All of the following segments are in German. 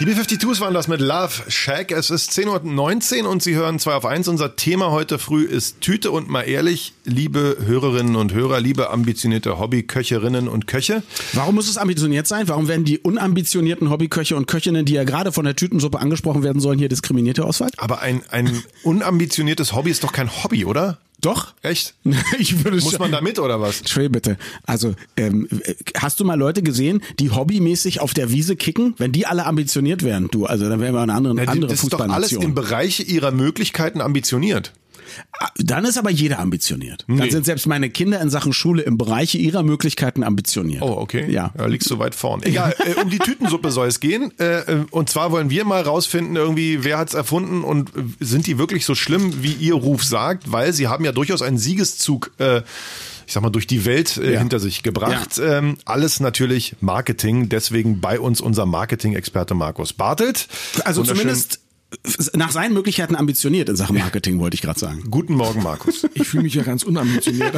Die B-52s waren das mit Love Shack. Es ist 10.19 Uhr und Sie hören 2 auf 1. Unser Thema heute früh ist Tüte und mal ehrlich, liebe Hörerinnen und Hörer, liebe ambitionierte Hobbyköcherinnen und Köche. Warum muss es ambitioniert sein? Warum werden die unambitionierten Hobbyköche und Köchinnen, die ja gerade von der Tütensuppe angesprochen werden sollen, hier diskriminiert, Herr Oswald? Aber ein, ein unambitioniertes Hobby ist doch kein Hobby, oder? Doch. Echt? Ich würde Muss man da mit oder was? Entschuldigung bitte. Also, ähm, hast du mal Leute gesehen, die hobbymäßig auf der Wiese kicken? Wenn die alle ambitioniert wären, du, also dann wären wir eine andere, Ja, andere das ist doch alles Fußballnation. im Bereich ihrer Möglichkeiten ambitioniert. Dann ist aber jeder ambitioniert. Dann Nee. sind selbst meine Kinder in Sachen Schule im Bereich ihrer Möglichkeiten ambitioniert. Oh, okay. Ja. Da liegst du weit vorn. Egal, äh, um die Tütensuppe soll es gehen. Äh, äh, und zwar wollen wir mal rausfinden, irgendwie, wer hat's erfunden und äh, sind die wirklich so schlimm, wie ihr Ruf sagt? Weil sie haben ja durchaus einen Siegeszug, äh, ich sag mal, durch die Welt äh, Ja. hinter sich gebracht. Ähm, alles natürlich Marketing. Deswegen bei uns unser Marketing-Experte Markus Bartelt. Also zumindest nach seinen Möglichkeiten ambitioniert in Sachen Marketing, wollte ich gerade sagen. Guten Morgen, Markus. Ich fühle mich ja ganz unambitioniert.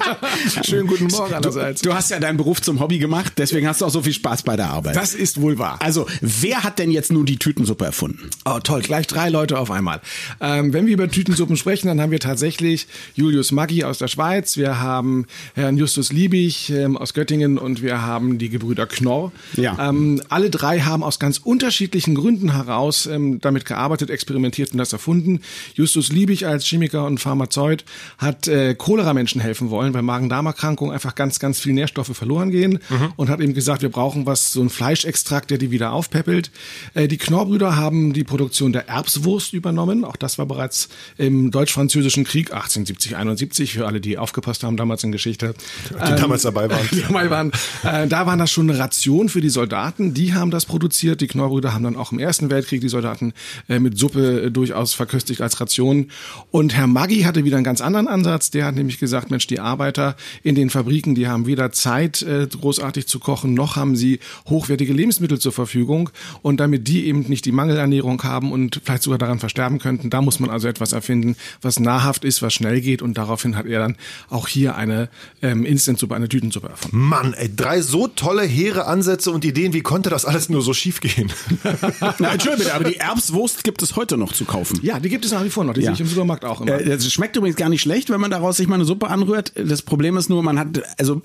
Schönen guten Morgen allerseits. Du hast ja deinen Beruf zum Hobby gemacht, deswegen hast du auch so viel Spaß bei der Arbeit. Das ist wohl wahr. also, wer hat denn jetzt nun die Tütensuppe erfunden? Oh, toll, gleich drei Leute auf einmal. Ähm, wenn wir über Tütensuppen sprechen, dann haben wir tatsächlich Julius Maggi aus der Schweiz, wir haben Herrn Justus Liebig ähm, aus Göttingen und wir haben die Gebrüder Knorr. Ja. Ähm, alle drei haben aus ganz unterschiedlichen Gründen heraus ähm, damit gearbeitet, experimentiert und das erfunden. Justus Liebig als Chemiker und Pharmazeut hat äh, Cholera-Menschen helfen wollen, weil Magen-Darm-Erkrankungen einfach ganz, ganz viel Nährstoffe verloren gehen und hat eben gesagt, wir brauchen was, so ein Fleischextrakt, der die wieder aufpäppelt. Äh, die Knorr-Brüder haben die Produktion der Erbswurst übernommen. Auch das war bereits im Deutsch-Französischen Krieg 1870, 71, für alle, die aufgepasst haben damals in Geschichte. Die damals dabei waren. Die dabei waren. Äh, da waren das schon eine Ration für die Soldaten. Die haben das produziert. Die Knorrbrüder haben dann auch im Ersten Weltkrieg die Soldaten äh, mit Suppe äh, durchaus verköstigt als Ration. Und Herr Maggi hatte wieder einen ganz anderen Ansatz. Der hat nämlich gesagt, Mensch, die Arbeiter in den Fabriken, die haben weder Zeit, äh, großartig zu kochen, noch haben sie hochwertige Lebensmittel zur Verfügung. Und damit die eben nicht die Mangelernährung haben und vielleicht sogar daran versterben könnten, da muss man also etwas erfinden, was nahrhaft ist, was schnell geht. Und daraufhin hat er dann auch hier eine ähm, Instant-Suppe, eine Tütensuppe erfunden. Mann, ey, drei so tolle, hehre Ansätze und Ideen. Wie konnte das alles nur so schief gehen? Na, Entschuldigung aber die Erbswurst gibt es heute noch zu kaufen. Ja, die gibt es nach wie vor noch. Die Ja. sehe ich im Supermarkt auch immer. Äh, Das schmeckt übrigens gar nicht schlecht, wenn man daraus sich mal eine Suppe anrührt. Das Problem ist nur, man hat, also,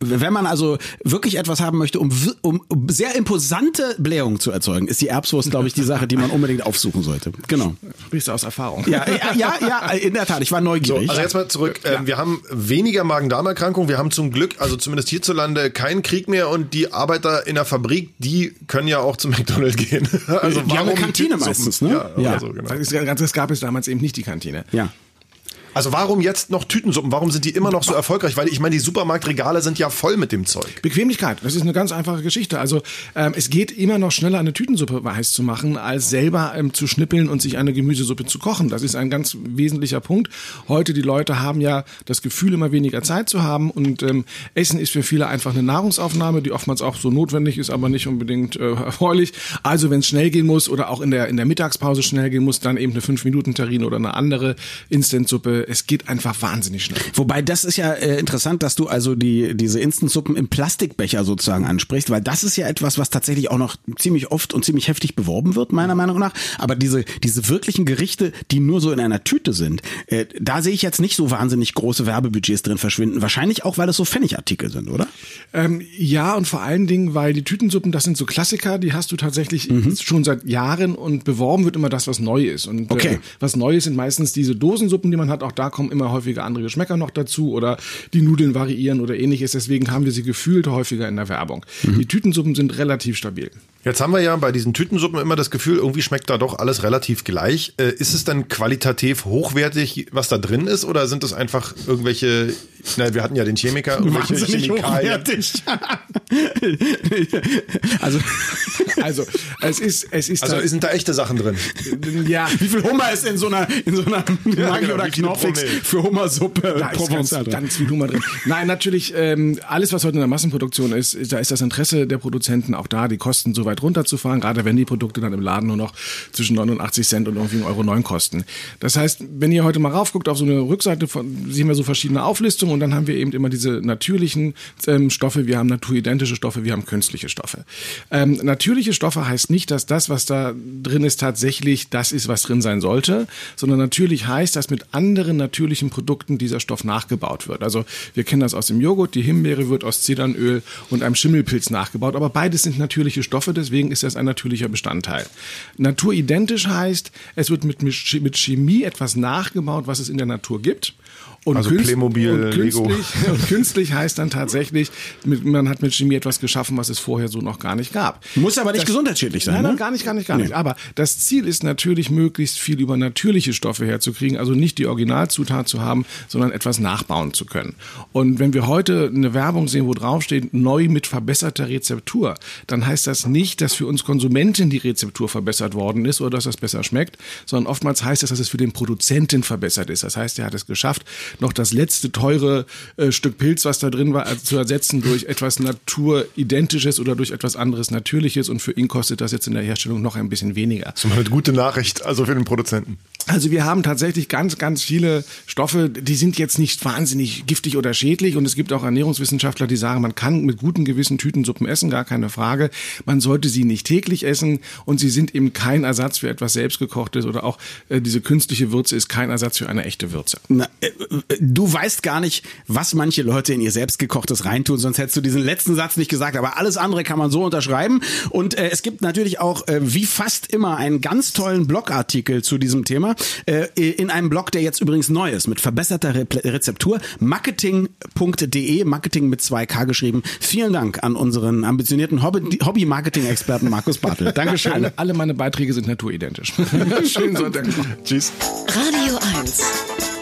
wenn man also wirklich etwas haben möchte, um, um sehr imposante Blähungen zu erzeugen, ist die Erbswurst, glaube ich, die Sache, die man unbedingt aufsuchen sollte. Genau. Sprichst du aus Erfahrung? Ja, ja, ja, ja, in der Tat. Ich war So, neugierig. also jetzt mal zurück. Ähm, wir haben weniger Magen-Darm-Erkrankungen. Wir haben zum Glück, also zumindest hierzulande, keinen Krieg mehr und die Arbeiter in der Fabrik, die können ja auch zum McDonald's gehen. Also Die haben eine Kantine meistens, ne? Ja, Ja. So, genau. Das, ist, ja- das gab es damals eben nicht, die Kantine. ja. Also warum jetzt noch Tütensuppen? Warum sind die immer noch so erfolgreich? Weil ich meine, die Supermarktregale sind ja voll mit dem Zeug. Bequemlichkeit, das ist eine ganz einfache Geschichte. Also ähm, es geht immer noch schneller, eine Tütensuppe heiß zu machen, als selber ähm, zu schnippeln und sich eine Gemüsesuppe zu kochen. Das ist ein ganz wesentlicher Punkt. Heute die Leute haben ja das Gefühl, immer weniger Zeit zu haben und ähm, Essen ist für viele einfach eine Nahrungsaufnahme, die oftmals auch so notwendig ist, aber nicht unbedingt äh, erfreulich. Also wenn es schnell gehen muss oder auch in der in der Mittagspause schnell gehen muss, dann eben eine 5-Minuten-Terrine oder eine andere Instantsuppe. Es geht einfach wahnsinnig schnell. Wobei das ist ja äh, interessant, dass du also die diese Instantsuppen im Plastikbecher sozusagen ansprichst, weil das ist ja etwas, was tatsächlich auch noch ziemlich oft und ziemlich heftig beworben wird, meiner Meinung nach. Aber diese diese wirklichen Gerichte, die nur so in einer Tüte sind, äh, da sehe ich jetzt nicht so wahnsinnig große Werbebudgets drin verschwinden. Wahrscheinlich auch, weil es so Pfennigartikel sind, oder? Ähm, ja, und vor allen Dingen, weil die Tütensuppen, das sind so Klassiker, die hast du tatsächlich schon seit Jahren und beworben wird immer das, was neu ist. Und Okay. äh, was neu ist, sind meistens diese Dosensuppen, die man hat. Auch da kommen immer häufiger andere Geschmäcker noch dazu oder die Nudeln variieren oder ähnliches. Deswegen haben wir sie gefühlt häufiger in der Werbung. Die Tütensuppen sind relativ stabil. Jetzt haben wir ja bei diesen Tütensuppen immer das Gefühl, irgendwie schmeckt da doch alles relativ gleich. Äh, ist es dann qualitativ hochwertig, was da drin ist, oder sind es einfach irgendwelche, na, wir hatten ja den Chemiker, irgendwelche Chemikalien? Also Also es ist, es ist Also da- sind da echte Sachen drin? ja. wie viel Hummer ist in so einer in so einer Maggi genau, oder Promille? für Hummersuppe Da ist ganz, ganz viel Humor drin. Nein, natürlich, ähm, alles, was heute in der Massenproduktion ist, da ist das Interesse der Produzenten auch da, die Kosten so weit runterzufahren, gerade wenn die Produkte dann im Laden nur noch zwischen 89 Cent und irgendwie 1,09 Euro neun kosten. Das heißt, wenn ihr heute mal raufguckt auf so eine Rückseite, von, sehen wir so verschiedene Auflistungen und dann haben wir eben immer diese natürlichen ähm, Stoffe, wir haben naturidentische Stoffe, wir haben künstliche Stoffe. Ähm, natürliche Stoffe heißt nicht, dass das, was da drin ist, tatsächlich das ist, was drin sein sollte, sondern natürlich heißt, dass mit anderen natürlichen Produkten dieser Stoff nachgebaut wird. Also wir kennen das aus dem Joghurt, die Himbeere wird aus Zedernöl und einem Schimmelpilz nachgebaut, aber beides sind natürliche Stoffe, deswegen ist das ein natürlicher Bestandteil. Naturidentisch heißt, es wird mit, mit Chemie etwas nachgebaut, was es in der Natur gibt. Und also Künst Playmobil, und Lego. Künstlich, und künstlich heißt dann tatsächlich, mit, man hat mit Chemie etwas geschaffen, was es vorher so noch gar nicht gab. Muss aber nicht das, gesundheitsschädlich sein. Nein, nein, ne? gar nicht, gar nicht, gar nee. nicht. Aber das Ziel ist natürlich, möglichst viel über natürliche Stoffe herzukriegen, also nicht die Originalzutat zu haben, sondern etwas nachbauen zu können. Und wenn wir heute eine Werbung sehen, wo draufsteht, neu mit verbesserter Rezeptur, dann heißt das nicht, dass für uns Konsumenten die Rezeptur verbessert worden ist oder dass das besser schmeckt, sondern oftmals heißt es, dass es für den Produzenten verbessert ist. Das heißt, er hat es geschafft, noch das letzte teure äh, Stück Pilz, was da drin war, also zu ersetzen durch etwas naturidentisches oder durch etwas anderes Natürliches. Und für ihn kostet das jetzt in der Herstellung noch ein bisschen weniger. Das ist mal eine gute Nachricht, also für den Produzenten. Also wir haben tatsächlich ganz, ganz viele Stoffe, die sind jetzt nicht wahnsinnig giftig oder schädlich. Und es gibt auch Ernährungswissenschaftler, die sagen, man kann mit gutem Gewissen Tütensuppen essen, gar keine Frage. Man sollte sie nicht täglich essen und sie sind eben kein Ersatz für etwas selbstgekochtes oder auch äh, diese künstliche Würze ist kein Ersatz für eine echte Würze. Na, äh du weißt gar nicht, was manche Leute in ihr selbstgekochtes reintun, sonst hättest du diesen letzten Satz nicht gesagt. Aber alles andere kann man so unterschreiben. Und äh, es gibt natürlich auch, äh, wie fast immer, einen ganz tollen Blogartikel zu diesem Thema. Äh, in einem Blog, der jetzt übrigens neu ist, mit verbesserter Re Rezeptur, marketing.de, Marketing mit 2K geschrieben. Vielen Dank an unseren ambitionierten Hobby-Marketing-Experten Markus Bartel. Dankeschön. Alle, alle meine Beiträge sind naturidentisch. Schönen Sonntag. Tschüss. Radio 1.